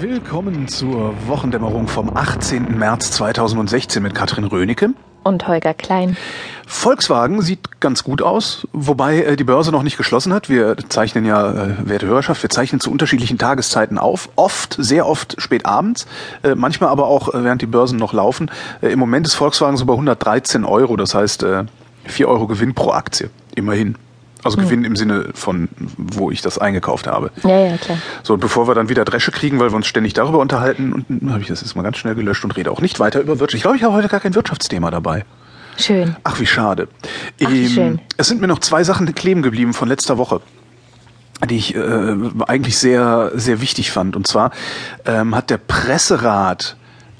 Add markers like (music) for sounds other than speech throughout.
Willkommen zur Wochendämmerung vom 18. März 2016 mit Katrin Rönecke. Und Holger Klein. Volkswagen sieht ganz gut aus, wobei äh, die Börse noch nicht geschlossen hat. Wir zeichnen ja, äh, werte Hörerschaft, wir zeichnen zu unterschiedlichen Tageszeiten auf. Oft, sehr oft spät abends, äh, manchmal aber auch äh, während die Börsen noch laufen. Äh, Im Moment ist Volkswagen so bei 113 Euro, das heißt äh, 4 Euro Gewinn pro Aktie. Immerhin. Also Gewinn im Sinne von, wo ich das eingekauft habe. Ja, ja, klar. So, und bevor wir dann wieder Dresche kriegen, weil wir uns ständig darüber unterhalten, und habe ich das jetzt mal ganz schnell gelöscht und rede auch nicht weiter über Wirtschaft. Ich glaube, ich habe heute gar kein Wirtschaftsthema dabei. Schön. Ach, wie schade. Ach, wie schön. Es sind mir noch zwei Sachen kleben geblieben von letzter Woche die ich äh, eigentlich sehr sehr wichtig fand und zwar ähm, hat der Presserat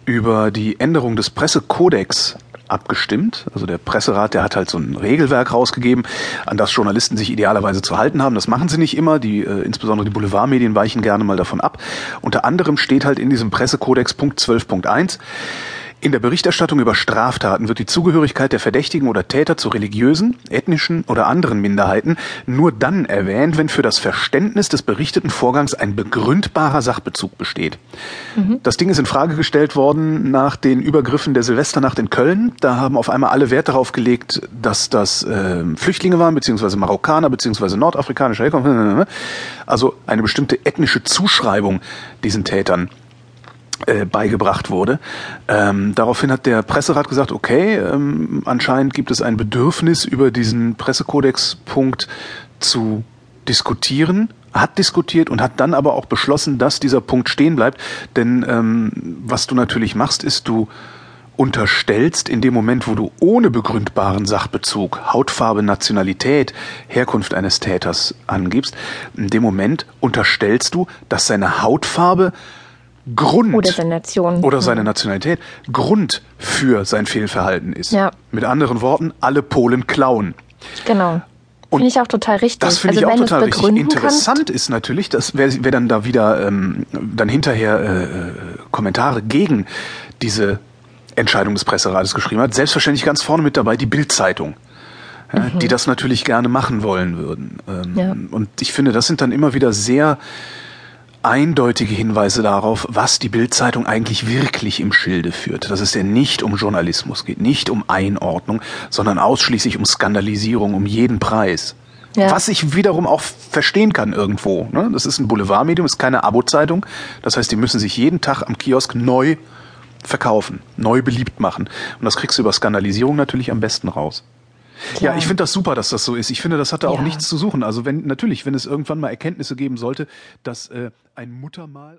über die Änderung des Pressekodex abgestimmt. Also der Presserat, der hat halt so ein Regelwerk rausgegeben, an das Journalisten sich idealerweise zu halten haben. Das machen sie nicht immer. Die, äh, insbesondere die Boulevardmedien weichen gerne mal davon ab. Unter anderem steht halt in diesem Pressekodex Punkt 12.1, in der Berichterstattung über Straftaten wird die Zugehörigkeit der Verdächtigen oder Täter zu religiösen, ethnischen oder anderen Minderheiten nur dann erwähnt, wenn für das Verständnis des berichteten Vorgangs ein begründbarer Sachbezug besteht. Das Ding ist in Frage gestellt worden nach den Übergriffen der Silvesternacht in Köln. Da haben auf einmal alle Wert darauf gelegt, dass das äh, Flüchtlinge waren, beziehungsweise Marokkaner, beziehungsweise nordafrikanische Herkunft. (laughs) Also eine bestimmte ethnische Zuschreibung diesen Tätern äh, beigebracht wurde. Ähm, daraufhin hat der Presserat gesagt, okay, ähm, anscheinend gibt es ein Bedürfnis, über diesen Pressekodex-Punkt zu diskutieren, hat diskutiert und hat dann aber auch beschlossen, dass dieser Punkt stehen bleibt. Denn ähm, was du natürlich machst, ist, du unterstellst in dem Moment, wo du ohne begründbaren Sachbezug Hautfarbe, Nationalität, Herkunft eines Täters angibst, in dem Moment unterstellst du, dass seine Hautfarbe Grund Oder seine Nation. oder seine Nationalität Grund für sein Fehlverhalten ist. Ja. Mit anderen Worten, alle Polen klauen. Genau. Finde ich auch total richtig. Das finde also ich auch total richtig. Interessant ist natürlich, dass wer, wer dann da wieder ähm, dann hinterher äh, äh, Kommentare gegen diese Entscheidung des Presserates geschrieben hat, selbstverständlich ganz vorne mit dabei die Bildzeitung. Ja, Die das natürlich gerne machen wollen würden. Ähm, Ja. Und ich finde, das sind dann immer wieder sehr eindeutige Hinweise darauf, was die Bildzeitung eigentlich wirklich im Schilde führt. Dass es ja nicht um Journalismus geht, nicht um Einordnung, sondern ausschließlich um Skandalisierung um jeden Preis. Ja. Was ich wiederum auch verstehen kann irgendwo. Ne? Das ist ein Boulevardmedium, ist keine Abo-Zeitung. Das heißt, die müssen sich jeden Tag am Kiosk neu verkaufen, neu beliebt machen. Und das kriegst du über Skandalisierung natürlich am besten raus. Ja, ich finde das super, dass das so ist. Ich finde, das hatte auch Ja. nichts zu suchen. Also wenn natürlich, wenn es irgendwann mal Erkenntnisse geben sollte, dass äh, ein Muttermal